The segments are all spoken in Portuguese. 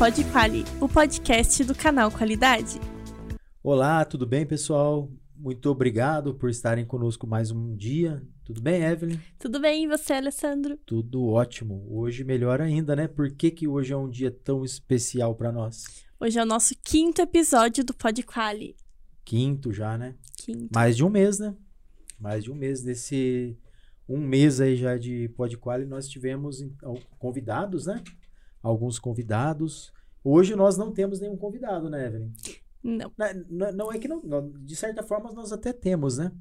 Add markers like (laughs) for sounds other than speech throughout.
seja bem-vindo ao Pod Quali, o podcast do canal Qualidade. Olá, tudo bem, pessoal? Muito obrigado por estarem conosco mais um dia. Tudo bem, Evelyn? Tudo bem, e você, Alessandro? Tudo ótimo. Hoje melhor ainda, né? Por que, que hoje é um dia tão especial para nós? Hoje é o nosso quinto episódio do Pod Quali. Quinto já, né? Quinto. Mais de um mês, né? Mais de um mês desse um mês aí já de Podquali, nós tivemos então, convidados, né? Alguns convidados. Hoje nós não temos nenhum convidado, né, Evelyn? Não. Não, não é que não, de certa forma nós até temos, né?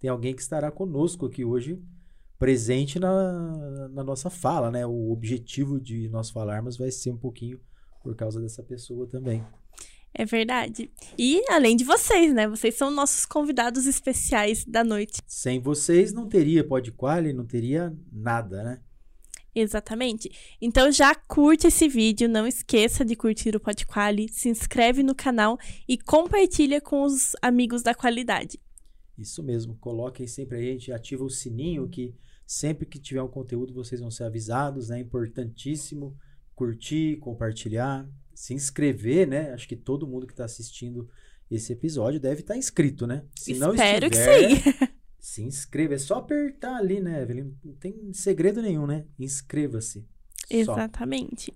Tem alguém que estará conosco aqui hoje, presente na, na nossa fala, né? O objetivo de nós falarmos vai ser um pouquinho por causa dessa pessoa também. É verdade. E além de vocês, né? Vocês são nossos convidados especiais da noite. Sem vocês não teria Podquali, não teria nada, né? Exatamente. Então já curte esse vídeo, não esqueça de curtir o Podquali, se inscreve no canal e compartilha com os amigos da qualidade. Isso mesmo, coloquem sempre aí, a gente ativa o sininho que sempre que tiver um conteúdo vocês vão ser avisados, é né? importantíssimo curtir, compartilhar, se inscrever, né? Acho que todo mundo que está assistindo esse episódio deve estar tá inscrito, né? Se Espero não estiver, que sim. (laughs) se inscreva. É só apertar ali, né, Evelyn? Não tem segredo nenhum, né? Inscreva-se. Exatamente.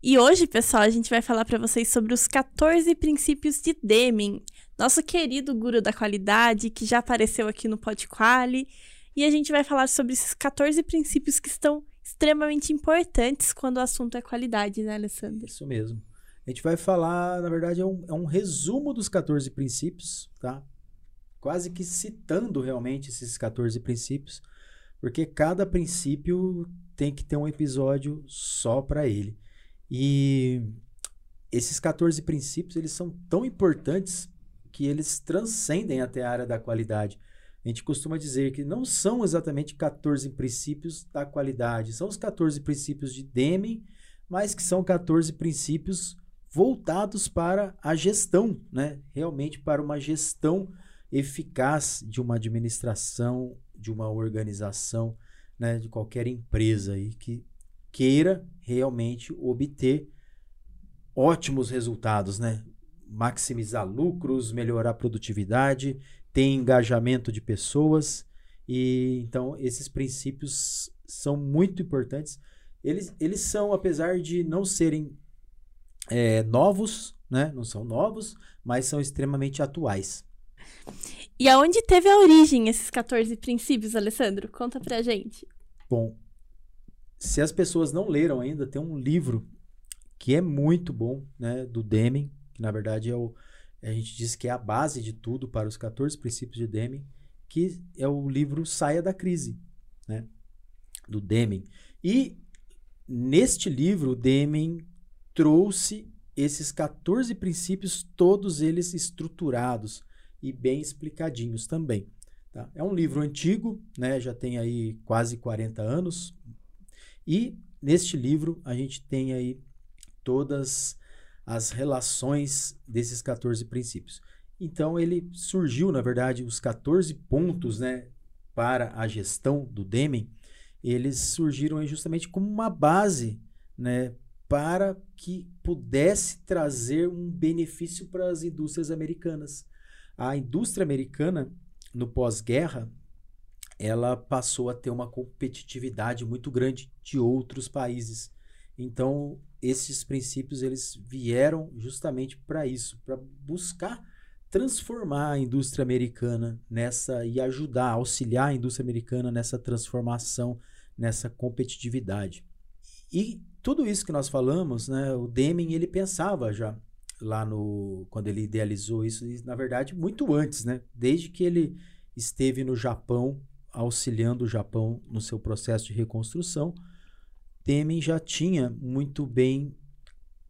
E hoje, pessoal, a gente vai falar para vocês sobre os 14 princípios de Deming, nosso querido guru da qualidade, que já apareceu aqui no Podquali. E a gente vai falar sobre esses 14 princípios que estão extremamente importantes quando o assunto é qualidade, né, Alessandro? Isso mesmo. A gente vai falar, na verdade, é um, é um resumo dos 14 princípios, tá? Quase que citando realmente esses 14 princípios, porque cada princípio tem que ter um episódio só para ele. E esses 14 princípios, eles são tão importantes que eles transcendem até a área da qualidade. A gente costuma dizer que não são exatamente 14 princípios da qualidade, são os 14 princípios de Deming, mas que são 14 princípios voltados para a gestão, né? Realmente para uma gestão eficaz de uma administração, de uma organização, né? de qualquer empresa aí que queira realmente obter ótimos resultados, né? Maximizar lucros, melhorar a produtividade tem engajamento de pessoas. E então esses princípios são muito importantes. Eles, eles são, apesar de não serem é, novos, né? Não são novos, mas são extremamente atuais. E aonde teve a origem esses 14 princípios, Alessandro? Conta pra gente. Bom, se as pessoas não leram ainda, tem um livro que é muito bom, né? Do Deming, que na verdade é o a gente diz que é a base de tudo para os 14 princípios de Deming, que é o livro Saia da Crise, né? do Deming. E neste livro, Deming trouxe esses 14 princípios, todos eles estruturados e bem explicadinhos também. Tá? É um livro antigo, né? já tem aí quase 40 anos, e neste livro a gente tem aí todas as relações desses 14 princípios. Então ele surgiu, na verdade, os 14 pontos, né, para a gestão do Deming, eles surgiram justamente como uma base, né, para que pudesse trazer um benefício para as indústrias americanas. A indústria americana no pós-guerra, ela passou a ter uma competitividade muito grande de outros países. Então, esses princípios eles vieram justamente para isso, para buscar transformar a indústria americana nessa e ajudar, auxiliar a indústria americana nessa transformação, nessa competitividade. E tudo isso que nós falamos, né, o Deming ele pensava já lá no quando ele idealizou isso, na verdade muito antes, né, desde que ele esteve no Japão auxiliando o Japão no seu processo de reconstrução Temen já tinha muito bem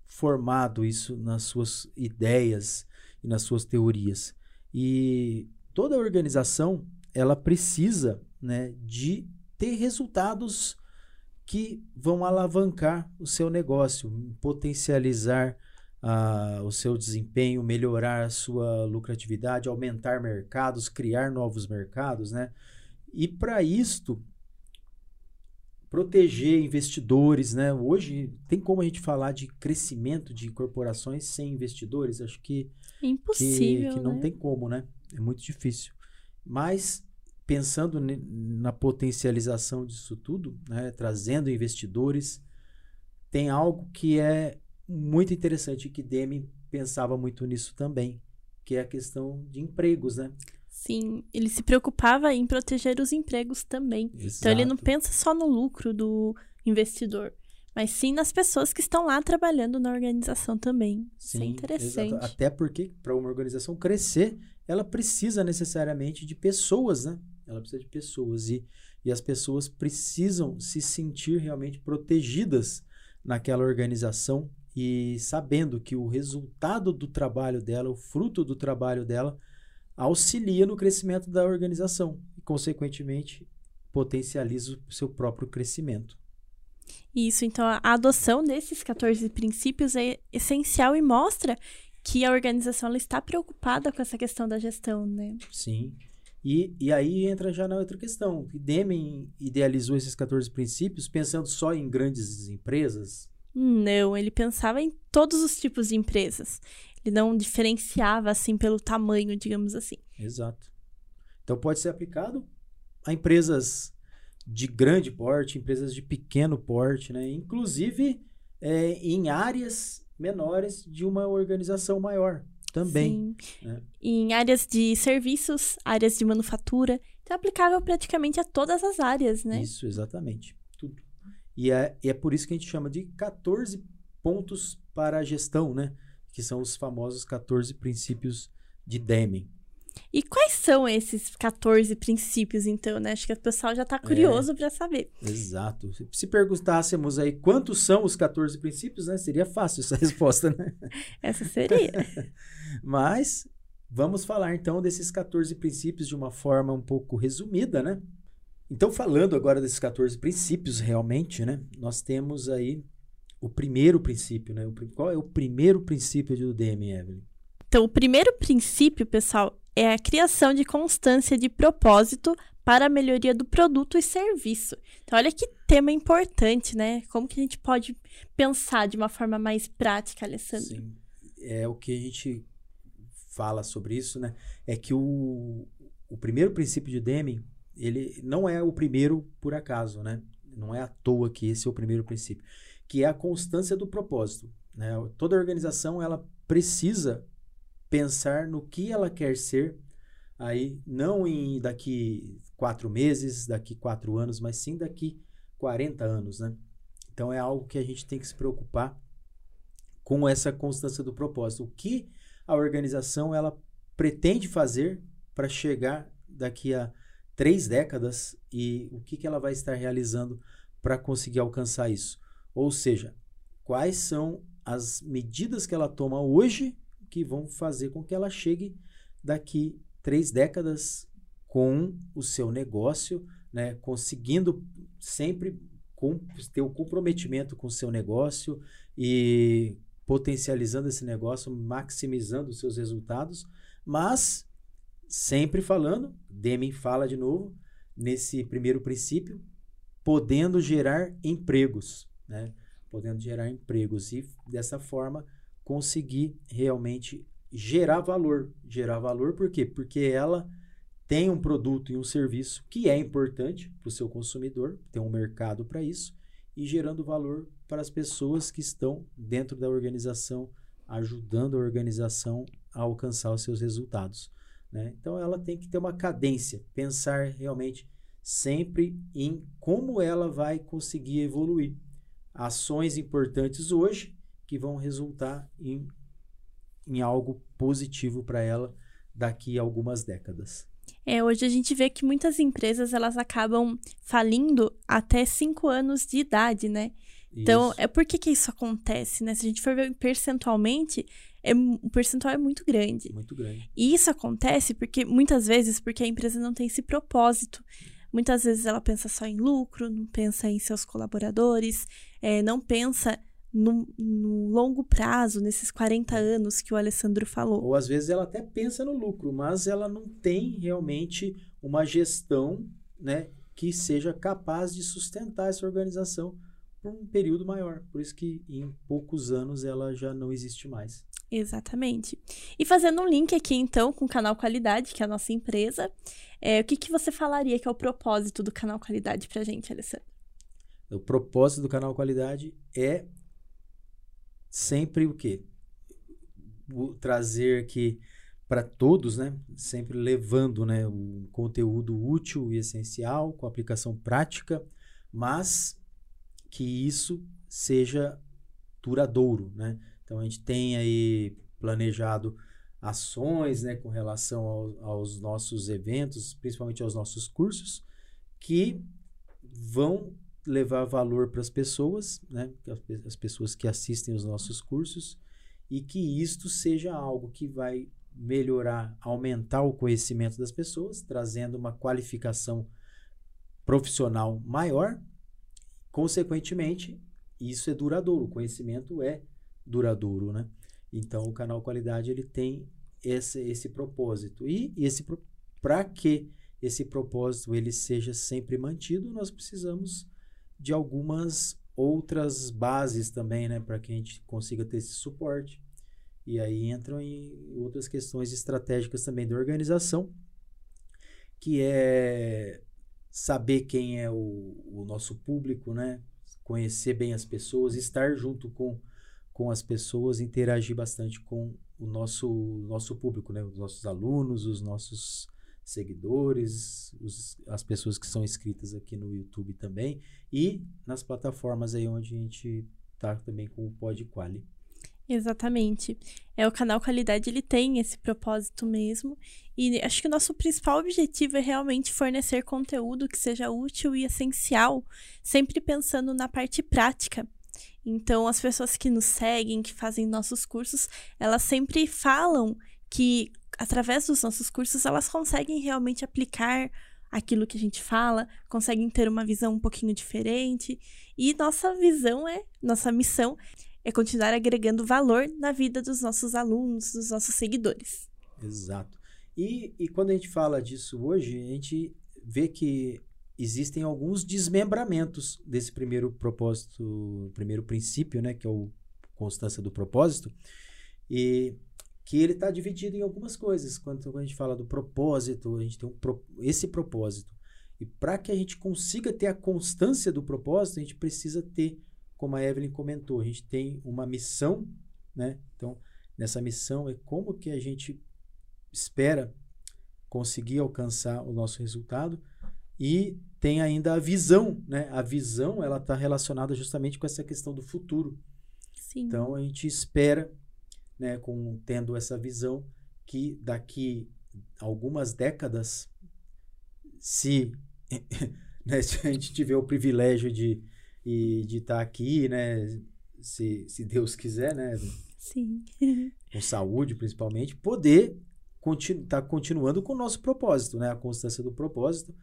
formado isso nas suas ideias e nas suas teorias. E toda organização ela precisa né, de ter resultados que vão alavancar o seu negócio, potencializar uh, o seu desempenho, melhorar a sua lucratividade, aumentar mercados, criar novos mercados, né? E para isto proteger investidores, né? Hoje tem como a gente falar de crescimento de corporações sem investidores? Acho que impossível, que, que não né? tem como, né? É muito difícil. Mas pensando na potencialização disso tudo, né? Trazendo investidores, tem algo que é muito interessante que Demi pensava muito nisso também, que é a questão de empregos, né? Sim, ele se preocupava em proteger os empregos também. Exato. Então ele não pensa só no lucro do investidor, mas sim nas pessoas que estão lá trabalhando na organização também. Sim, Isso é interessante. Exato. Até porque para uma organização crescer, ela precisa necessariamente de pessoas, né? Ela precisa de pessoas e, e as pessoas precisam se sentir realmente protegidas naquela organização e sabendo que o resultado do trabalho dela, o fruto do trabalho dela, auxilia no crescimento da organização e, consequentemente, potencializa o seu próprio crescimento. Isso, então a adoção desses 14 princípios é essencial e mostra que a organização ela está preocupada com essa questão da gestão, né? Sim. E, e aí entra já na outra questão. Deming idealizou esses 14 princípios pensando só em grandes empresas? Não, ele pensava em todos os tipos de empresas. Ele não diferenciava assim pelo tamanho, digamos assim. Exato. Então pode ser aplicado a empresas de grande porte, empresas de pequeno porte, né? inclusive é, em áreas menores de uma organização maior também. Sim. Né? Em áreas de serviços, áreas de manufatura. Então é aplicável praticamente a todas as áreas, né? Isso, exatamente. E é, e é por isso que a gente chama de 14 pontos para a gestão, né? Que são os famosos 14 princípios de Deming. E quais são esses 14 princípios, então, né? Acho que o pessoal já está curioso é, para saber. Exato. Se perguntássemos aí quantos são os 14 princípios, né? Seria fácil essa (laughs) resposta, né? Essa seria. (laughs) Mas vamos falar então desses 14 princípios de uma forma um pouco resumida, né? Então, falando agora desses 14 princípios realmente, né? Nós temos aí o primeiro princípio, né? Qual é o primeiro princípio do DM, Evelyn? Então, o primeiro princípio, pessoal, é a criação de constância de propósito para a melhoria do produto e serviço. Então, olha que tema importante, né? Como que a gente pode pensar de uma forma mais prática, Alessandro? Sim, é o que a gente fala sobre isso, né? É que o, o primeiro princípio de Deming, ele não é o primeiro por acaso, né? Não é à toa que esse é o primeiro princípio, que é a constância do propósito. Né? Toda organização ela precisa pensar no que ela quer ser aí não em daqui quatro meses, daqui quatro anos, mas sim daqui 40 anos, né? Então é algo que a gente tem que se preocupar com essa constância do propósito. O que a organização ela pretende fazer para chegar daqui a três décadas e o que, que ela vai estar realizando para conseguir alcançar isso? Ou seja, quais são as medidas que ela toma hoje que vão fazer com que ela chegue daqui três décadas com o seu negócio, né, conseguindo sempre com, ter o um comprometimento com o seu negócio e potencializando esse negócio, maximizando os seus resultados, mas sempre falando, Deming fala de novo, nesse primeiro princípio, podendo gerar empregos, né? Podendo gerar empregos e dessa forma conseguir realmente gerar valor. Gerar valor por quê? Porque ela tem um produto e um serviço que é importante para o seu consumidor, tem um mercado para isso, e gerando valor para as pessoas que estão dentro da organização, ajudando a organização a alcançar os seus resultados. Né? Então ela tem que ter uma cadência, pensar realmente sempre em como ela vai conseguir evoluir. Ações importantes hoje que vão resultar em, em algo positivo para ela daqui a algumas décadas. É, hoje a gente vê que muitas empresas elas acabam falindo até 5 anos de idade, né? Então, isso. é por que, que isso acontece, né? Se a gente for ver percentualmente, é, o percentual é muito grande. Muito grande. E isso acontece porque, muitas vezes, porque a empresa não tem esse propósito. Muitas vezes ela pensa só em lucro, não pensa em seus colaboradores, é, não pensa no, no, longo prazo, nesses 40 anos que o Alessandro falou. Ou às vezes ela até pensa no lucro, mas ela não tem realmente uma gestão né, que seja capaz de sustentar essa organização por um período maior. Por isso que em poucos anos ela já não existe mais. Exatamente. E fazendo um link aqui, então, com o Canal Qualidade, que é a nossa empresa, é, o que, que você falaria que é o propósito do Canal Qualidade para gente, Alessandro? O propósito do Canal Qualidade é sempre o quê? O trazer que para todos, né? Sempre levando, né, um conteúdo útil e essencial com aplicação prática, mas que isso seja duradouro, né? Então a gente tem aí planejado ações, né, com relação ao, aos nossos eventos, principalmente aos nossos cursos, que vão levar valor para as pessoas, né, as pessoas que assistem os nossos cursos, e que isto seja algo que vai melhorar, aumentar o conhecimento das pessoas, trazendo uma qualificação profissional maior. Consequentemente, isso é duradouro, o conhecimento é né? Então, o canal Qualidade ele tem esse, esse propósito. E esse para que esse propósito ele seja sempre mantido, nós precisamos de algumas outras bases também, né, para que a gente consiga ter esse suporte. E aí entram em outras questões estratégicas também da organização, que é saber quem é o, o nosso público, né? Conhecer bem as pessoas, estar junto com, com as pessoas, interagir bastante com o nosso, nosso público, né? Os nossos alunos, os nossos seguidores, os, as pessoas que são inscritas aqui no YouTube também e nas plataformas aí onde a gente tá também com o Podquali. Exatamente. É o canal Qualidade, ele tem esse propósito mesmo. E acho que o nosso principal objetivo é realmente fornecer conteúdo que seja útil e essencial, sempre pensando na parte prática. Então, as pessoas que nos seguem, que fazem nossos cursos, elas sempre falam que através dos nossos cursos elas conseguem realmente aplicar aquilo que a gente fala, conseguem ter uma visão um pouquinho diferente. E nossa visão é, nossa missão é continuar agregando valor na vida dos nossos alunos, dos nossos seguidores. Exato. E, e quando a gente fala disso hoje, a gente vê que existem alguns desmembramentos desse primeiro propósito, primeiro princípio, né, que é o constância do propósito, e que ele está dividido em algumas coisas. Quando a gente fala do propósito, a gente tem um, esse propósito. E para que a gente consiga ter a constância do propósito, a gente precisa ter como a Evelyn comentou, a gente tem uma missão, né? Então, nessa missão é como que a gente espera conseguir alcançar o nosso resultado e tem ainda a visão, né? A visão, ela está relacionada justamente com essa questão do futuro. Sim. Então, a gente espera, né, com tendo essa visão que daqui algumas décadas se (laughs) né, se a gente tiver o privilégio de de estar tá aqui, né? Se, se Deus quiser, né? Sim. (laughs) Com saúde, principalmente, poder estar tá continuando com o nosso propósito, né? A constância do propósito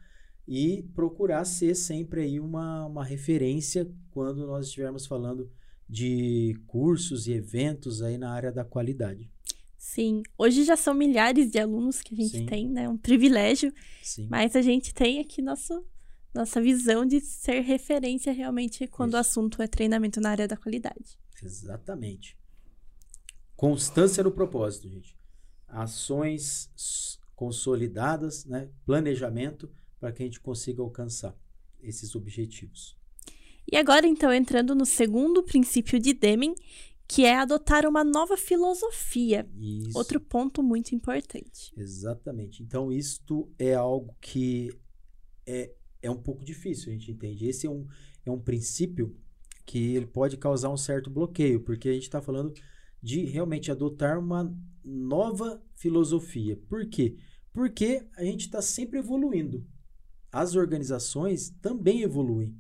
e procurar ser sempre aí uma, uma referência quando nós estivermos falando de cursos e eventos aí na área da qualidade. Sim, hoje já são milhares de alunos que a gente Sim. tem, né? Um privilégio. Sim. Mas a gente tem aqui nosso nossa visão de ser referência realmente quando Isso. o assunto é treinamento na área da qualidade. Exatamente. Constância no propósito, gente. Ações consolidadas, né? planejamento para que a gente consiga alcançar esses objetivos. E agora, então, entrando no segundo princípio de Deming, que é adotar uma nova filosofia. Isso. Outro ponto muito importante. Exatamente. Então, isto é algo que é é um pouco difícil, a gente entende. Esse é um, é um princípio que ele pode causar um certo bloqueio, porque a gente está falando de realmente adotar uma nova filosofia. Por quê? Porque a gente está sempre evoluindo. As organizações também evoluem.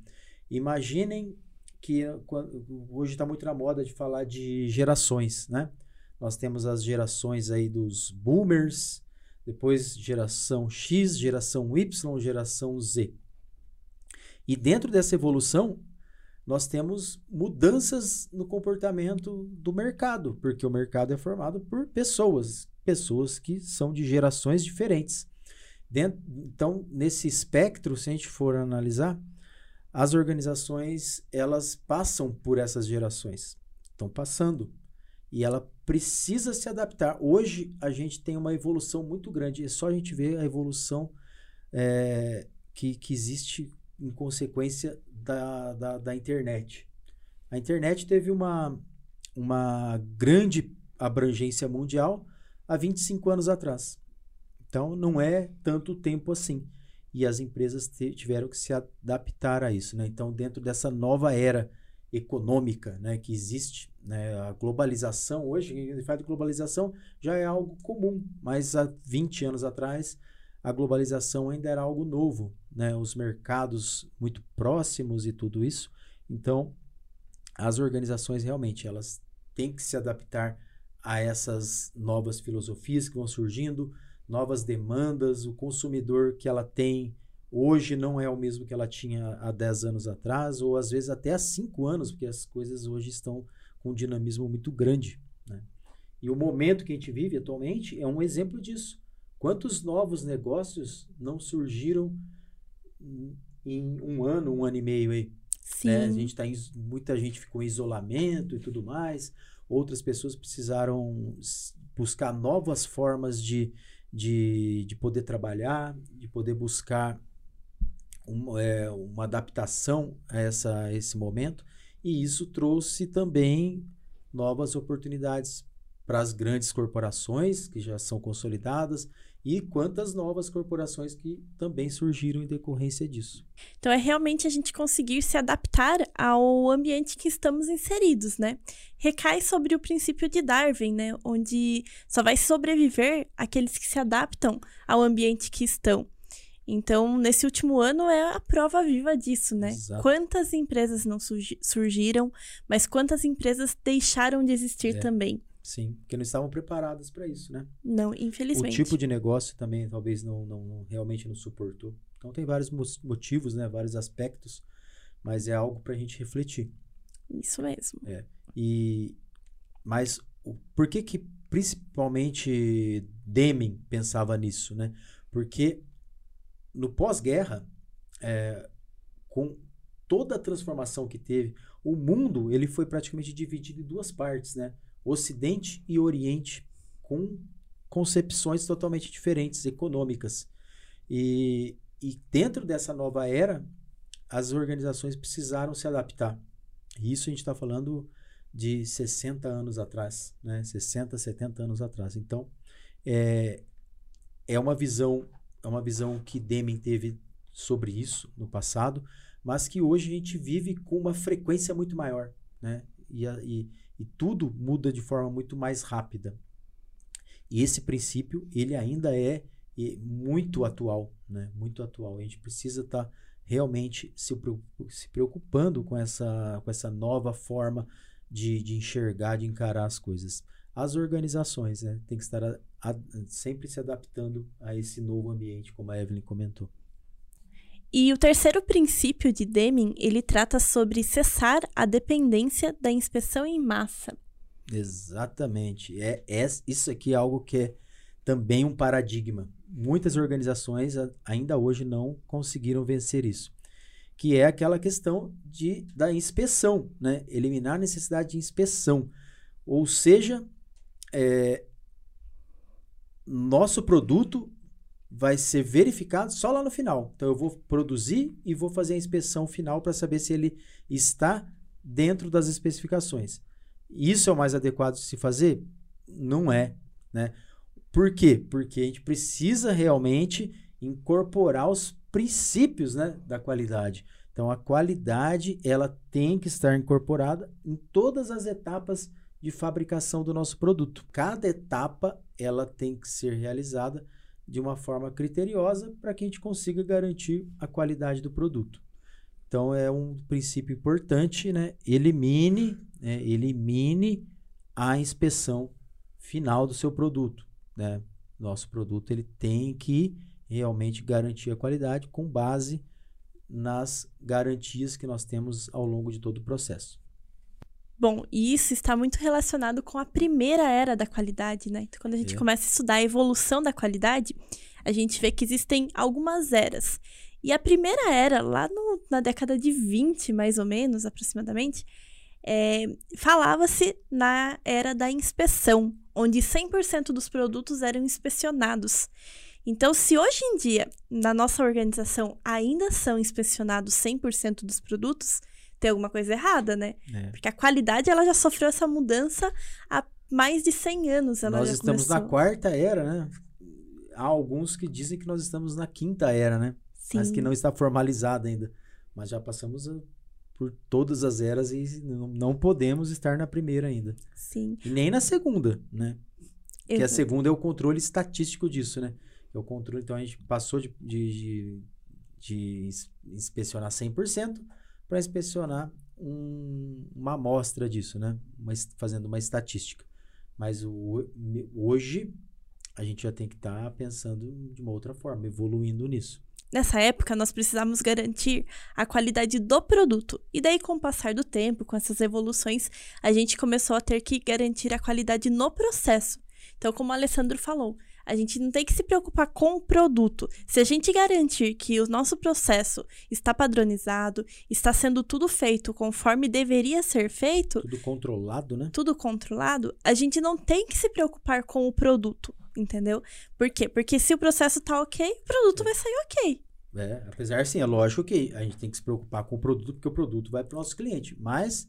Imaginem que hoje está muito na moda de falar de gerações, né? Nós temos as gerações aí dos boomers, depois geração X, geração Y, geração Z. E dentro dessa evolução, nós temos mudanças no comportamento do mercado, porque o mercado é formado por pessoas, pessoas que são de gerações diferentes. Dentro, então, nesse espectro, se a gente for analisar, as organizações elas passam por essas gerações, estão passando e ela precisa se adaptar. Hoje a gente tem uma evolução muito grande, é só a gente ver a evolução é, que, que existe em consequência da, da, da internet. A internet teve uma, uma grande abrangência mundial há 25 anos atrás. Então, não é tanto tempo assim. E as empresas tiveram que se adaptar a isso. Né? Então, dentro dessa nova era econômica né, que existe, né, a globalização, hoje, gente fala de globalização, já é algo comum, mas há 20 anos atrás, a globalização ainda era algo novo. Né? Os mercados muito próximos e tudo isso. Então, as organizações realmente elas têm que se adaptar a essas novas filosofias que vão surgindo, novas demandas, o consumidor que ela tem hoje não é o mesmo que ela tinha há 10 anos atrás, ou às vezes até há 5 anos, porque as coisas hoje estão com um dinamismo muito grande. Né? E o momento que a gente vive atualmente é um exemplo disso. Quantos novos negócios não surgiram em um ano, um ano e meio aí? Sim. Né? A gente tá em, muita gente ficou em isolamento e tudo mais. Outras pessoas precisaram buscar novas formas de, de, de poder trabalhar, de poder buscar uma, é, uma adaptação a, essa, a esse momento. E isso trouxe também novas oportunidades para as grandes corporações que já são consolidadas e quantas novas corporações que também surgiram em decorrência disso. Então é realmente a gente conseguir se adaptar ao ambiente que estamos inseridos, né? Recai sobre o princípio de Darwin, né, onde só vai sobreviver aqueles que se adaptam ao ambiente que estão. Então, nesse último ano é a prova viva disso, né? Exato. Quantas empresas não surgiram, mas quantas empresas deixaram de existir É. também. Sim, porque não estavam preparadas para isso, né? Não, O infelizmente. tipo de negócio também talvez não, não, não- realmente não suportou. Então tem vários mo- motivos, né? Vários aspectos, mas é algo para a gente refletir. Isso mesmo. E mas o, por que que principalmente Deming pensava nisso, né? Porque no pós-guerra, é, com toda a transformação que teve, o mundo ele foi praticamente dividido em duas partes, né? Ocidente e Oriente, com concepções totalmente diferentes, econômicas. E, e dentro dessa nova era, as organizações precisaram se adaptar. E isso a gente está falando de 60 anos atrás, né? 60, 70 anos atrás. Então, é, é uma visão é uma visão que Deming teve sobre isso no passado, mas que hoje a gente vive com uma frequência muito maior, né? E, a- e, e tudo muda de forma muito mais rápida. E esse princípio, ele ainda é muito atual, né? Muito atual. A gente precisa estar realmente se, se preocupando com essa, com essa nova forma de, de enxergar, de encarar as coisas. As organizações, né? Tem que estar a- a- sempre se adaptando a esse novo ambiente, como a Evelyn comentou. E o terceiro princípio de Deming, ele trata sobre cessar a dependência da inspeção em massa. Exatamente. É, é, isso aqui é algo que é também um paradigma. Muitas organizações a- ainda hoje não conseguiram vencer isso. Que é aquela questão de, da inspeção, né? Eliminar a necessidade de inspeção. Ou seja, é, nosso produto vai ser verificado só lá no final. Então eu vou produzir e vou fazer a inspeção final para saber se ele está dentro das especificações. Isso é o mais adequado de se fazer? Não é, né? Por quê? Porque a gente precisa realmente incorporar os princípios, né, da qualidade. Então a qualidade, ela tem que estar incorporada em todas as etapas de fabricação do nosso produto. Cada etapa, ela tem que ser realizada de uma forma criteriosa para que a gente consiga garantir a qualidade do produto. Então é um princípio importante, né? Elimine, né? elimine a inspeção final do seu produto, né? Nosso produto ele tem que realmente garantir a qualidade com base nas garantias que nós temos ao longo de todo o processo. Bom, e isso está muito relacionado com a primeira era da qualidade, né? Então, quando a gente É. começa a estudar a evolução da qualidade, a gente vê que existem algumas eras. E a primeira era, lá no, na década de 20, mais ou menos, aproximadamente, é, falava-se na era da inspeção, onde 100% dos produtos eram inspecionados. Então, se hoje em dia, na nossa organização, ainda são inspecionados 100% dos produtos, tem alguma coisa errada, né? É. Porque a qualidade, ela já sofreu essa mudança há mais de 100 anos. Ela Nós já estamos começou. na quarta era, né? Há alguns que dizem que nós estamos na quinta era, né? Sim. Mas que não está formalizada ainda. Mas já passamos a- por todas as eras e não, não podemos estar na primeira ainda. Sim. E nem na segunda, né? Que a Exato. segunda é o controle estatístico disso, né? É o controle, então a gente passou de, de, de, de ins- inspecionar 100% para inspecionar um- uma amostra disso, né? Uma es- fazendo uma estatística. Mas o, hoje a gente já tem que estar pensando de uma outra forma, evoluindo nisso. Nessa época, nós precisávamos garantir a qualidade do produto. E daí, com o passar do tempo, com essas evoluções, a gente começou a ter que garantir a qualidade no processo. Então, como o Alessandro falou, a gente não tem que se preocupar com o produto. Se a gente garantir que o nosso processo está padronizado, está sendo tudo feito conforme deveria ser feito, Tudo controlado, né? tudo controlado, a gente não tem que se preocupar com o produto, entendeu? Por quê? Porque se o processo tá ok, o produto vai sair ok. É, apesar, sim, é lógico que a gente tem que se preocupar com o produto, porque o produto vai para o nosso cliente. Mas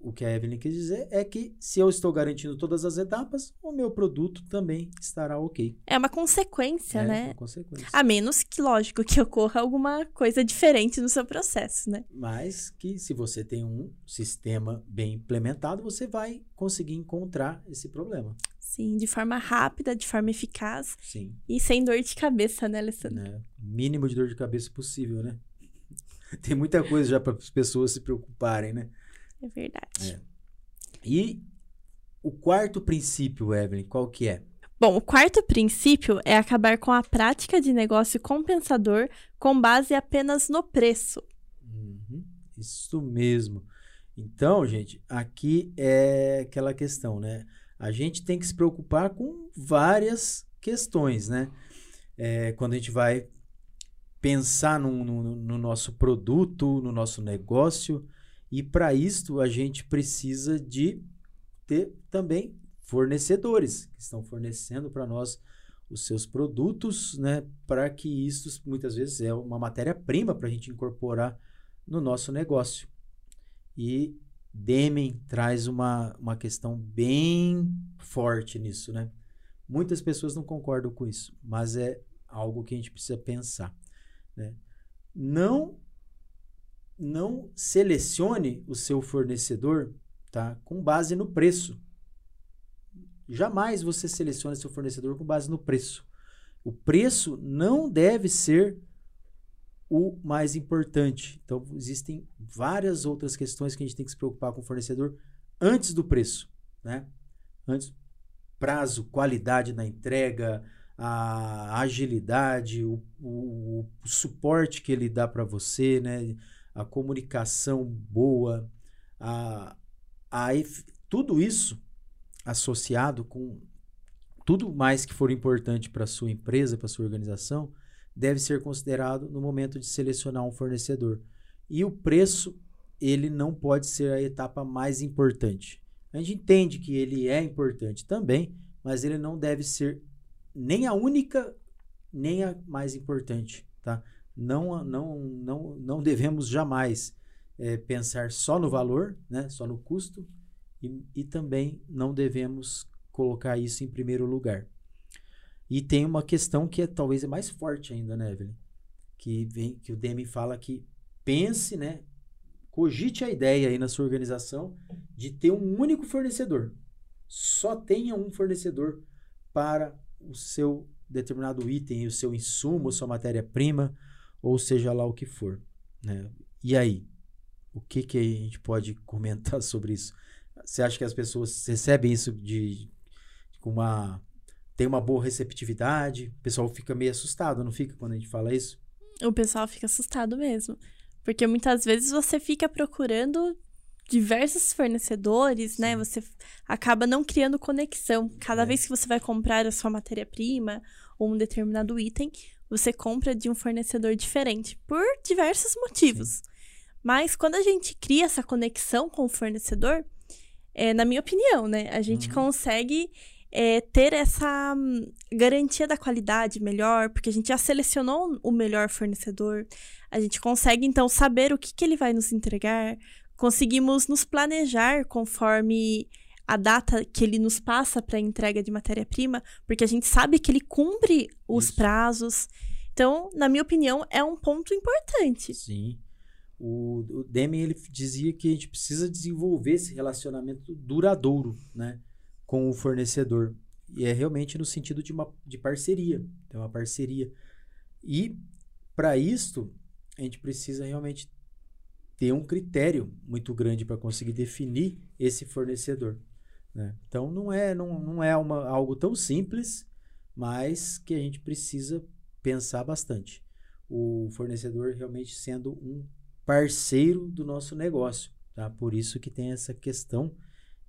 o que a Evelyn quis dizer é que se eu estou garantindo todas as etapas, o meu produto também estará ok. É uma consequência, é, né? com consequência. A menos que, lógico, que ocorra alguma coisa diferente no seu processo, né? Mas que se você tem um sistema bem implementado, você vai conseguir encontrar esse problema. Sim, de forma rápida, de forma eficaz Sim. e sem dor de cabeça, né, Alessandro? Né? Mínimo de dor de cabeça possível, né? (laughs) Tem muita coisa já para as pessoas se preocuparem, né? É verdade. É. E o quarto princípio, Evelyn, qual que é? Bom, o quarto princípio é acabar com a prática de negócio compensador com base apenas no preço. Uhum, isso mesmo. Então, gente, aqui é aquela questão, né? A gente tem que se preocupar com várias questões, né? É, quando a gente vai pensar no, no- no nosso produto, no nosso negócio, e para isso a gente precisa de ter também fornecedores que estão fornecendo para nós os seus produtos, né? Para que isso muitas vezes é uma matéria-prima para a gente incorporar no nosso negócio. E Deming traz uma, uma questão bem forte nisso, né? Muitas pessoas não concordam com isso, mas é algo que a gente precisa pensar, né? Não não selecione o seu fornecedor, tá? Com base no preço. Jamais você selecione seu fornecedor com base no preço. O preço não deve ser o mais importante. Então, existem várias outras questões que a gente tem que se preocupar com o fornecedor antes do preço, né? Antes, prazo, qualidade na entrega, a agilidade, o, o- o suporte que ele dá para você, né? A comunicação boa, a, a tudo isso associado com tudo mais que for importante para sua empresa, para sua organização, deve ser considerado no momento de selecionar um fornecedor. E o preço, ele não pode ser a etapa mais importante. A gente entende que ele é importante também, mas ele não deve ser nem a única, nem a mais importante, tá? Não, não, não, não devemos jamais eh, pensar só no valor, né? Só no custo e, e também não devemos colocar isso em primeiro lugar. E tem uma questão que é, talvez é mais forte ainda, né, Evelyn? Que, vem, que o Demi fala que pense, né? Cogite a ideia aí na sua organização de ter um único fornecedor. Só tenha um fornecedor para o seu determinado item, o seu insumo, a sua matéria-prima, ou seja lá o que for. Né? E aí? O que, que a gente pode (laughs) comentar sobre isso? Você acha que as pessoas recebem isso de com uma tem uma boa receptividade? O pessoal fica meio assustado, não fica quando a gente fala isso? O pessoal fica assustado mesmo. Porque muitas vezes você fica procurando diversos fornecedores, né? Você acaba não criando conexão. Cada É. vez que você vai comprar a sua matéria-prima ou um determinado item, você compra de um fornecedor diferente, por diversos motivos. Sim. Mas quando a gente cria essa conexão com o fornecedor, é, na minha opinião, né, a gente uhum. consegue é, ter essa hum, garantia da qualidade melhor, porque a gente já selecionou o melhor fornecedor, a gente consegue então saber o que, que ele vai nos entregar, conseguimos nos planejar conforme a data que ele nos passa para entrega de matéria-prima, porque a gente sabe que ele cumpre os Isso. prazos. Então, na minha opinião, é um ponto importante. Sim. O, o Deming ele dizia que a gente precisa desenvolver esse relacionamento duradouro, né? com o fornecedor. E é realmente no sentido de uma de parceria, é uma parceria. E para isto, a gente precisa realmente ter um critério muito grande para conseguir definir esse fornecedor. Né? Então não é, não, não é uma, algo tão simples, mas que a gente precisa pensar bastante. O fornecedor realmente sendo um parceiro do nosso negócio. Tá? Por isso que tem essa questão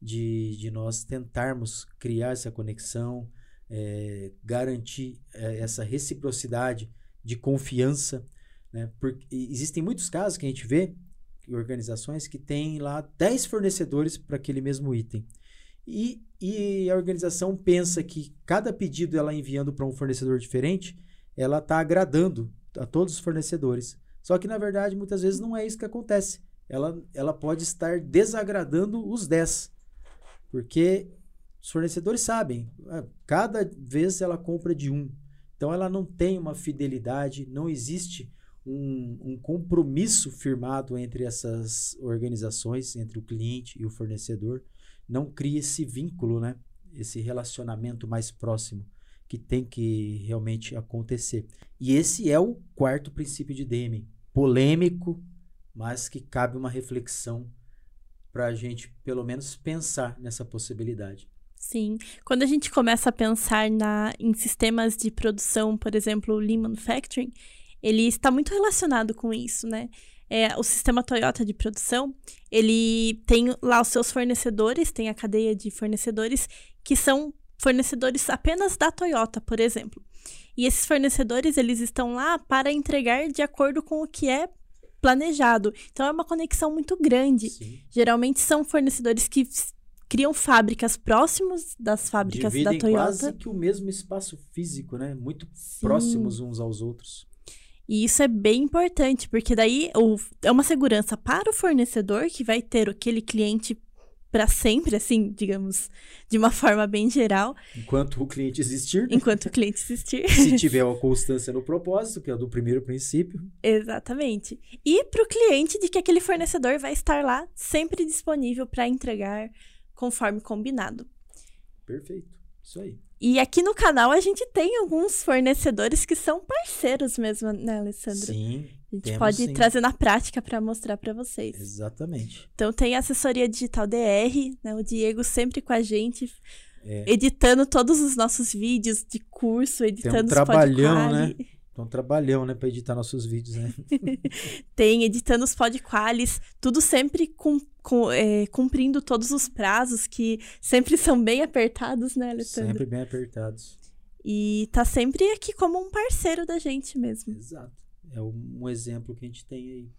de, de nós tentarmos criar essa conexão, é, garantir é, essa reciprocidade de confiança. Né? Porque existem muitos casos que a gente vê organizações que têm lá 10 fornecedores para aquele mesmo item. E, e a organização pensa que cada pedido ela enviando para um fornecedor diferente, ela está agradando a todos os fornecedores. Só que, na verdade, muitas vezes não é isso que acontece. Ela, ela pode estar desagradando os 10. Porque os fornecedores sabem, ah, cada vez ela compra de um. Então ela não tem uma fidelidade, não existe um, um, compromisso firmado entre essas organizações, entre o cliente e o fornecedor. Não cria esse vínculo, né? esse relacionamento mais próximo que tem que realmente acontecer. E esse é o quarto princípio de Deming, polêmico, mas que cabe uma reflexão para a gente, pelo menos, pensar nessa possibilidade. Sim. Quando a gente começa a pensar na, em sistemas de produção, por exemplo, o Lean Manufacturing, ele está muito relacionado com isso, né? É, o sistema Toyota de produção, ele tem lá os seus fornecedores, tem a cadeia de fornecedores que são fornecedores apenas da Toyota, por exemplo. E esses fornecedores, eles estão lá para entregar de acordo com o que é planejado. Então é uma conexão muito grande. Sim. Geralmente são fornecedores que criam fábricas próximos das fábricas Dividem da Toyota. quase que o mesmo espaço físico, né? Muito Sim. próximos uns aos outros. E isso é bem importante, porque daí o, é uma segurança para o fornecedor, que vai ter aquele cliente para sempre, assim, digamos, de uma (laughs) forma bem geral. Enquanto o cliente existir. Enquanto o (laughs) cliente existir. Se tiver uma constância no propósito, que é o do primeiro princípio. Exatamente. E para o cliente de que aquele fornecedor vai estar lá sempre disponível para entregar conforme combinado. Perfeito. Isso aí. E aqui no canal a gente tem alguns fornecedores que são parceiros mesmo, né, Alessandro? Sim. A gente pode sim. trazer na prática para mostrar para vocês. Exatamente. Então tem a assessoria digital DR, né? O Diego sempre com a gente, é. editando todos os nossos vídeos de curso, editando tem um os trabalhão, né? Então, trabalhão, né, para editar nossos vídeos, né? (laughs) tem, editando os podqualis, tudo sempre com, com, é, cumprindo todos os prazos que sempre são bem apertados, né, Alessandro? Sempre bem apertados. E tá sempre aqui como um parceiro da gente mesmo. Exato. É um exemplo que a gente tem aí.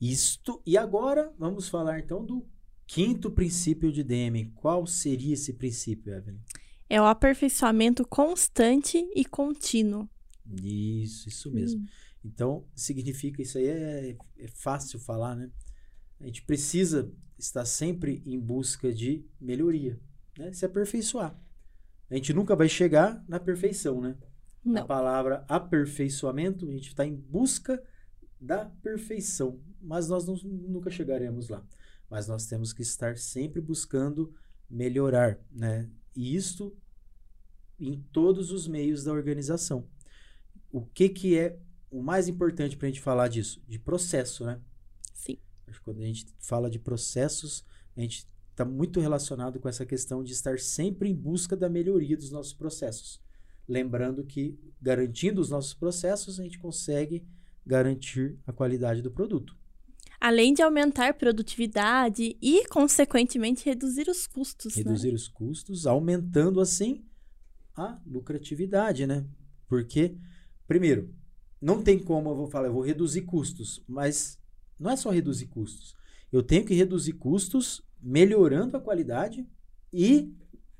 Isto. E agora vamos falar então do quinto princípio de Deming. Qual seria esse princípio, Evelyn? É o aperfeiçoamento constante e contínuo. Isso, isso mesmo. Hum. Então, significa, isso aí é, é fácil falar, né? A gente precisa estar sempre em busca de melhoria, né? Se aperfeiçoar. A gente nunca vai chegar na perfeição, né? Não. A palavra aperfeiçoamento, a gente está em busca da perfeição, mas nós não, nunca chegaremos lá. Mas nós temos que estar sempre buscando melhorar, né? E isto em todos os meios da organização. O que que é o mais importante para a gente falar disso? De processo, né? Sim. Acho que quando a gente fala de processos, a gente está muito relacionado com essa questão de estar sempre em busca da melhoria dos nossos processos. Lembrando que, garantindo os nossos processos, a gente consegue garantir a qualidade do produto. Além de aumentar produtividade e, consequentemente, reduzir os custos. Reduzir né? os custos, aumentando assim a lucratividade, né? Porque, primeiro, não tem como eu vou falar, eu vou reduzir custos, mas não é só reduzir custos. Eu tenho que reduzir custos melhorando a qualidade e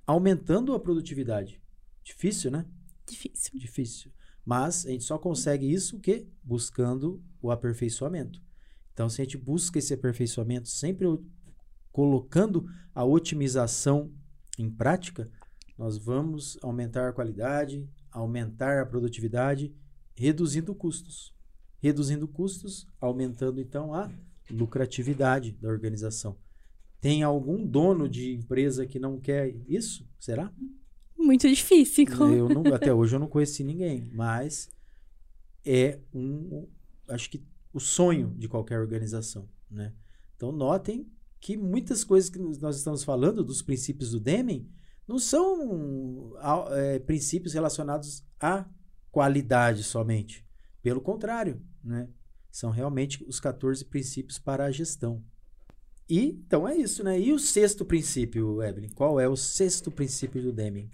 aumentando a produtividade. Difícil, né? Difícil. Difícil. Mas a gente só consegue isso o quê? Buscando o aperfeiçoamento. Então, se a gente busca esse aperfeiçoamento sempre colocando a otimização em prática, nós vamos aumentar a qualidade, aumentar a produtividade, reduzindo custos. Reduzindo custos, aumentando então a lucratividade da organização. Tem algum dono de empresa que não quer isso? Será? Muito difícil. Eu não, até hoje eu não conheci ninguém, mas é um, acho que o sonho de qualquer organização, né? Então notem que muitas coisas que nós estamos falando dos princípios do Deming não são é, princípios relacionados à qualidade somente. Pelo contrário, né? São realmente os 14 princípios para a gestão. E então é isso, né? E o sexto princípio, Evelyn? Qual é o sexto princípio do Deming?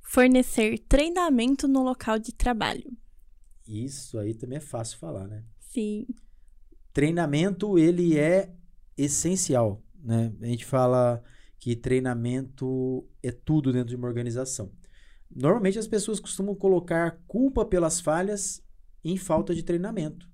Fornecer treinamento no local de trabalho. Isso aí também é fácil falar, né? Sim. Treinamento, ele é essencial, né? A gente fala que treinamento é tudo dentro de uma organização. Normalmente as pessoas costumam colocar culpa pelas falhas em falta de treinamento.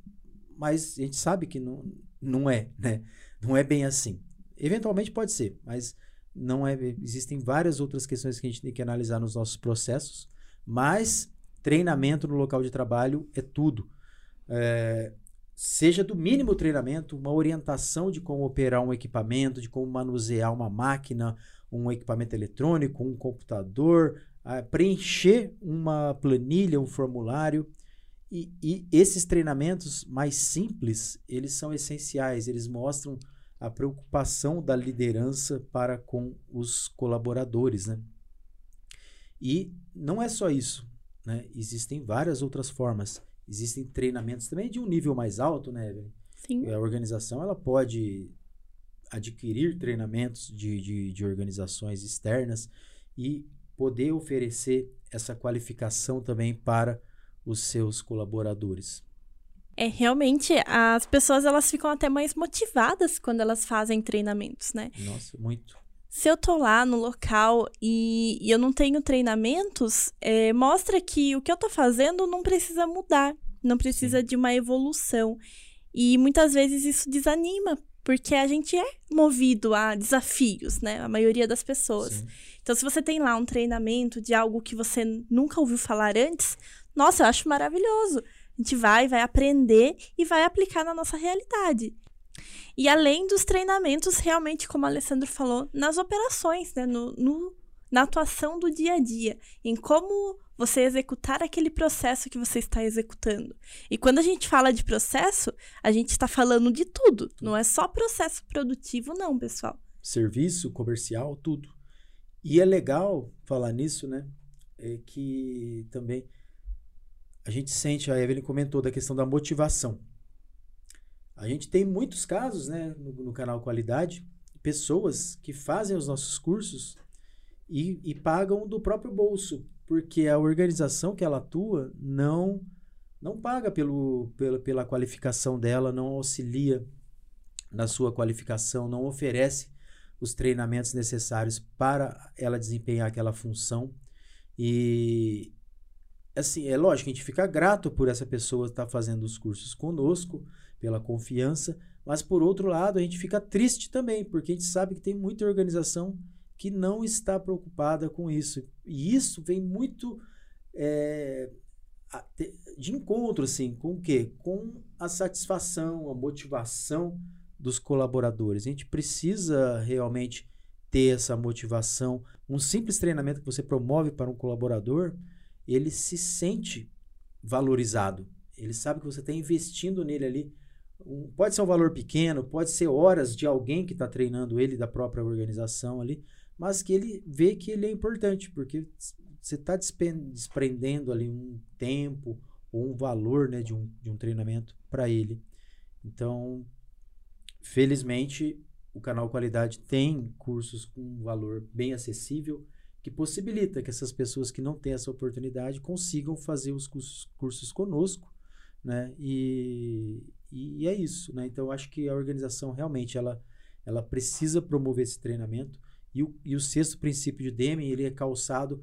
Mas a gente sabe que não, não é, né? Não é bem assim. Eventualmente pode ser, mas não é. Existem várias outras questões que a gente tem que analisar nos nossos processos, mas treinamento no local de trabalho é tudo. É, seja do mínimo treinamento, uma orientação de como operar um equipamento, de como manusear uma máquina, um equipamento eletrônico, um computador, preencher uma planilha, um formulário. E, e, esses treinamentos mais simples, eles são essenciais, eles mostram a preocupação da liderança para com os colaboradores, né? E não é só isso, né? Existem várias outras formas. Existem treinamentos também de um nível mais alto, né, Evelyn? Sim. A organização, ela pode adquirir treinamentos de, de, de organizações externas e poder oferecer essa qualificação também para os seus colaboradores. É realmente as pessoas elas ficam até mais motivadas quando elas fazem treinamentos, né? Nossa, muito. Se eu tô lá no local e, e eu não tenho treinamentos, é, mostra que o que eu tô fazendo não precisa mudar, não precisa Sim. de uma evolução. E muitas vezes isso desanima, porque a gente é movido a desafios, né? A maioria das pessoas. Sim. Então, se você tem lá um treinamento de algo que você nunca ouviu falar antes, nossa, eu acho maravilhoso. A gente vai, vai aprender e vai aplicar na nossa realidade. E além dos treinamentos, realmente, como o Alessandro falou, nas operações, né? no, no na atuação do dia a dia, em como você executar aquele processo que você está executando. E quando a gente fala de processo, a gente está falando de tudo, não é só processo produtivo, não, pessoal. Serviço, comercial, tudo. E é legal falar nisso, né? É que também a gente sente, a Evelyn comentou da questão da motivação. A gente tem muitos casos, né, no, no canal Qualidade, pessoas que fazem os nossos cursos e, e pagam do próprio bolso, porque a organização que ela atua não não paga pelo, pela, pela qualificação dela, não auxilia na sua qualificação, não oferece os treinamentos necessários para ela desempenhar aquela função. E assim, é lógico, a gente fica grato por essa pessoa estar fazendo os cursos conosco, pela confiança, mas por outro lado, a gente fica triste também, porque a gente sabe que tem muita organização que não está preocupada com isso. E isso vem muito é, de encontro, assim, com o quê? Com a satisfação, a motivação dos colaboradores. A gente precisa realmente ter essa motivação. Um simples treinamento que você promove para um colaborador, ele se sente valorizado. Ele sabe que você está investindo nele ali um, pode ser um valor pequeno, pode ser horas de alguém que está treinando ele da própria organização ali, mas que ele vê que ele é importante, porque você está desprendendo ali um tempo ou um valor né, de, um, de um treinamento para ele. Então, felizmente, o canal Qualidade tem cursos com um valor bem acessível que possibilita que essas pessoas que não têm essa oportunidade consigam fazer os cursos, cursos conosco, né? E, e é isso, né? Então, acho que a organização realmente ela, ela precisa promover esse treinamento e o, e o sexto princípio de Deming ele é calçado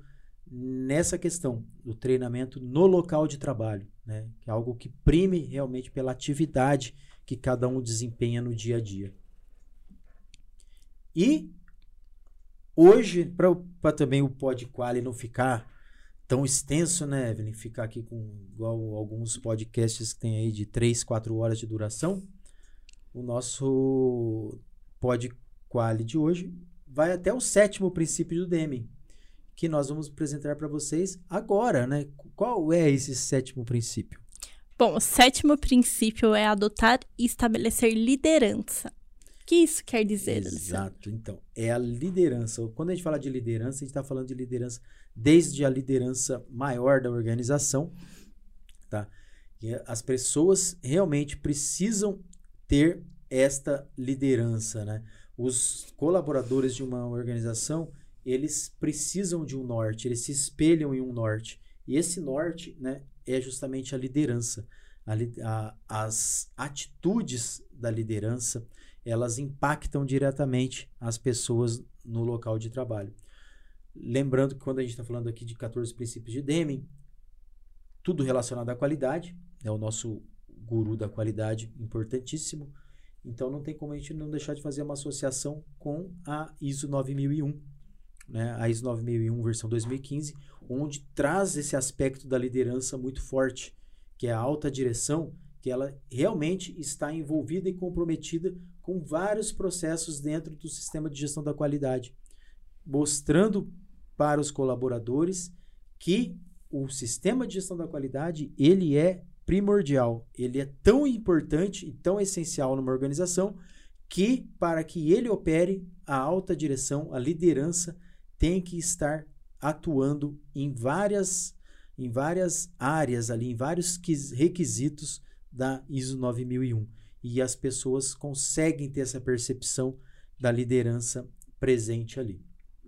nessa questão do treinamento no local de trabalho, né? Que é algo que prime realmente pela atividade que cada um desempenha no dia a dia. E hoje, para também o Podquali não ficar tão extenso, né, Evelyn? Ficar aqui com igual alguns podcasts que tem aí de 3, 4 horas de duração. O nosso Podquali de hoje vai até o sétimo princípio do Deming, que nós vamos apresentar para vocês agora, né? Qual é esse sétimo princípio? Bom, o sétimo princípio é adotar e estabelecer liderança. O que isso quer dizer, Exato. Então, é a liderança. Quando a gente fala de liderança, a gente está falando de liderança desde a liderança maior da organização, tá? E as pessoas realmente precisam ter esta liderança, né? Os colaboradores de uma organização, eles precisam de um norte, eles se espelham em um norte. E esse norte, né, é justamente a liderança. A, a, as atitudes da liderança, elas impactam diretamente as pessoas no local de trabalho. Lembrando que quando a gente está falando aqui de 14 princípios de Deming, tudo relacionado à qualidade, é o nosso guru da qualidade importantíssimo. Então não tem como a gente não deixar de fazer uma associação com a ISO 9001, né? A ISO 9001 versão 2015, onde traz esse aspecto da liderança muito forte, que é a alta direção, que ela realmente está envolvida e comprometida com vários processos dentro do sistema de gestão da qualidade, mostrando para os colaboradores que o sistema de gestão da qualidade ele é primordial, ele é tão importante e tão essencial numa organização que para que ele opere a alta direção, a liderança tem que estar atuando em várias, em várias áreas ali, em vários requisitos da ISO 9001. E as pessoas conseguem ter essa percepção da liderança presente ali.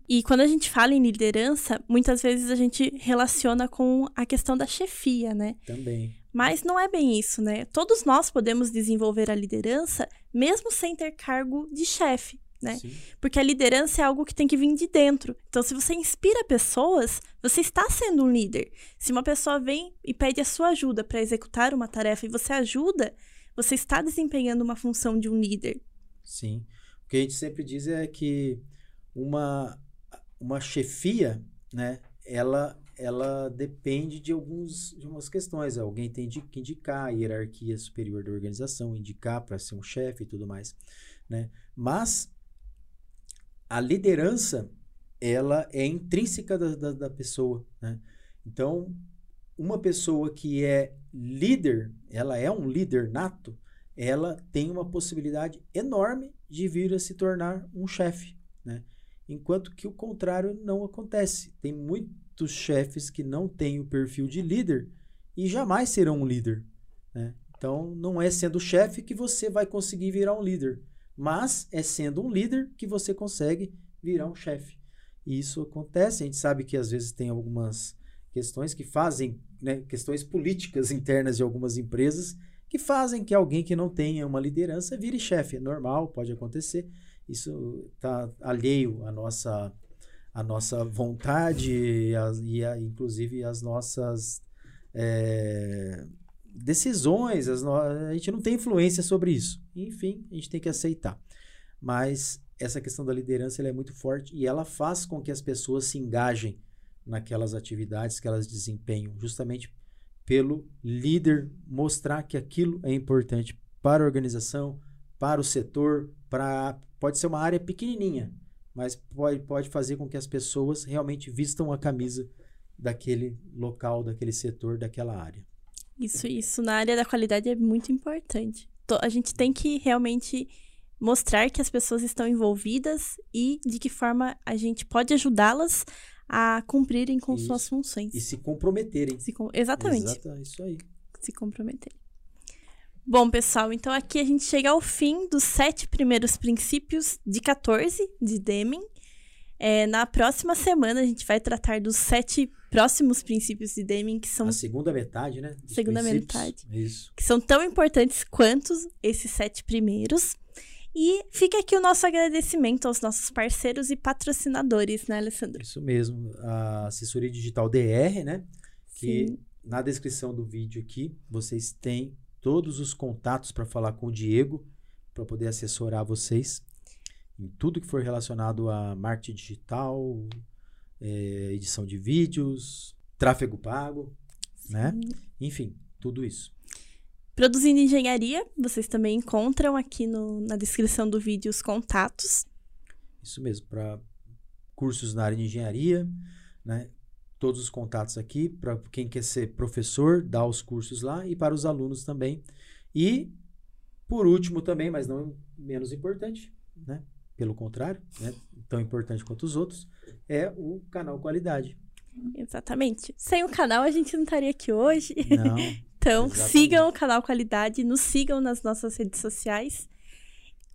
E quando a gente fala em liderança, muitas vezes a gente relaciona com a questão da chefia, né? Também. Mas não é bem isso, né? Todos nós podemos desenvolver a liderança mesmo sem ter cargo de chefe né? Sim. Porque a liderança é algo que tem que vir de dentro. Então, se você inspira pessoas, você está sendo um líder. Se uma pessoa vem e pede a sua ajuda para executar uma tarefa e você ajuda, você está desempenhando uma função de um líder. Sim. O que a gente sempre diz é que uma, uma chefia, né, ela ela depende de alguns de umas questões. Alguém tem que indicar a hierarquia superior da organização, indicar para ser um chefe e tudo mais, né? Mas a liderança ela é intrínseca da, da, da pessoa, né? Então, uma pessoa que é líder, ela é um líder nato, ela tem uma possibilidade enorme de vir a se tornar um chefe, né? Enquanto que o contrário não acontece. Tem muitos chefes que não têm o perfil de líder e jamais serão um líder, né? Então, não é sendo chefe que você vai conseguir virar um líder mas é sendo um líder que você consegue virar um chefe. E isso acontece, a gente sabe que às vezes tem algumas questões que fazem, né, questões políticas (laughs) internas de algumas empresas que fazem que alguém que não tenha uma liderança vire chefe. É normal, pode acontecer. Isso está alheio à nossa, à nossa vontade e, a, e a, inclusive às nossas é, decisões, as no... a gente não tem influência sobre isso. Enfim, a gente tem que aceitar. Mas essa questão da liderança é muito forte e ela faz com que as pessoas se engajem naquelas atividades que elas desempenham, justamente pelo líder mostrar que aquilo é importante para a organização, para o setor, para pode ser uma área pequenininha, mas pode, pode fazer com que as pessoas realmente vistam a camisa daquele local, daquele setor, daquela área. Isso, isso na área da qualidade é muito importante. A gente tem que realmente mostrar que as pessoas estão envolvidas e de que forma a gente pode ajudá-las a cumprirem com isso. suas funções. E se comprometerem. Se com... Exatamente. Exato, isso aí. Se comprometerem. Bom, pessoal, então aqui a gente chega ao fim dos sete primeiros princípios de 14 de Deming. É, na próxima semana a gente vai tratar dos sete próximos princípios de Deming, que são A segunda metade, né? dos Segunda metade. Isso. que são tão importantes quanto esses sete primeiros. E fica aqui o nosso agradecimento aos nossos parceiros e patrocinadores, né, Alessandro? Isso mesmo. A assessoria digital DR, né? Que Sim. na descrição do vídeo aqui vocês têm todos os contatos para falar com o Diego, para poder assessorar vocês em tudo que for relacionado a marketing digital, eh, edição de vídeos, tráfego pago, né? Enfim, tudo isso. Produzindo Engenharia, vocês também encontram aqui no- na descrição do vídeo os contatos. Isso mesmo, para cursos na área de engenharia, né? Todos os contatos aqui para quem quer ser professor, dá os cursos lá e para os alunos também. E por último também, mas não menos importante, né? Pelo contrário, né? Tão importante quanto os outros, é o canal Qualidade. Exatamente. Sem o canal a gente não estaria aqui hoje. Não, (laughs) Então, Exatamente. sigam o canal Qualidade, nos sigam nas nossas redes sociais.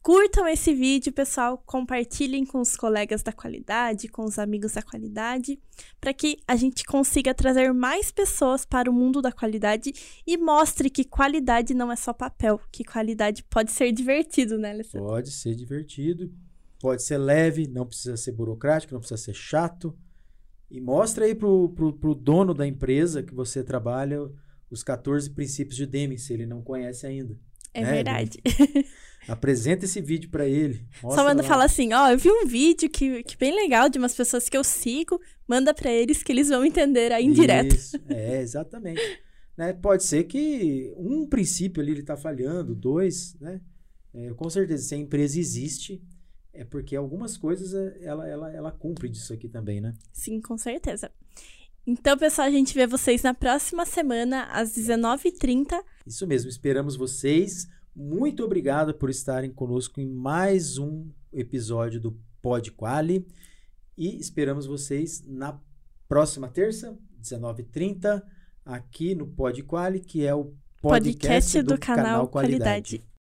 Curtam esse vídeo, pessoal. Compartilhem com os colegas da qualidade, com os amigos da qualidade, para que a gente consiga trazer mais pessoas para o mundo da qualidade e mostre que qualidade não é só papel, que qualidade pode ser divertido, né, Alessandro? pode ser divertido, pode ser leve, não precisa ser burocrático, não precisa ser chato. E mostra aí pro, pro, pro dono da empresa que você trabalha os 14 princípios de Deming, se ele não conhece ainda. É né, verdade. (laughs) Apresenta esse vídeo pra ele. Só manda lá. falar assim, ó, eu vi um vídeo que, que bem legal de umas pessoas que eu sigo, manda pra eles que eles vão entender aí indireto. Isso, é, exatamente. (laughs) né? Pode ser que um princípio ali ele tá falhando, dois, né? É, com certeza, se a empresa existe, é porque algumas coisas é, ela, ela, ela cumpre disso aqui também, né? Sim, com certeza. Então, pessoal, a gente vê vocês na próxima semana, às 19h30. Isso mesmo, esperamos vocês. Muito obrigado por estarem conosco em mais um episódio do Pod Quali. E esperamos vocês na próxima terça, 19h30, aqui no Pod Quali, que é o podcast, Podcast do canal Qualidade.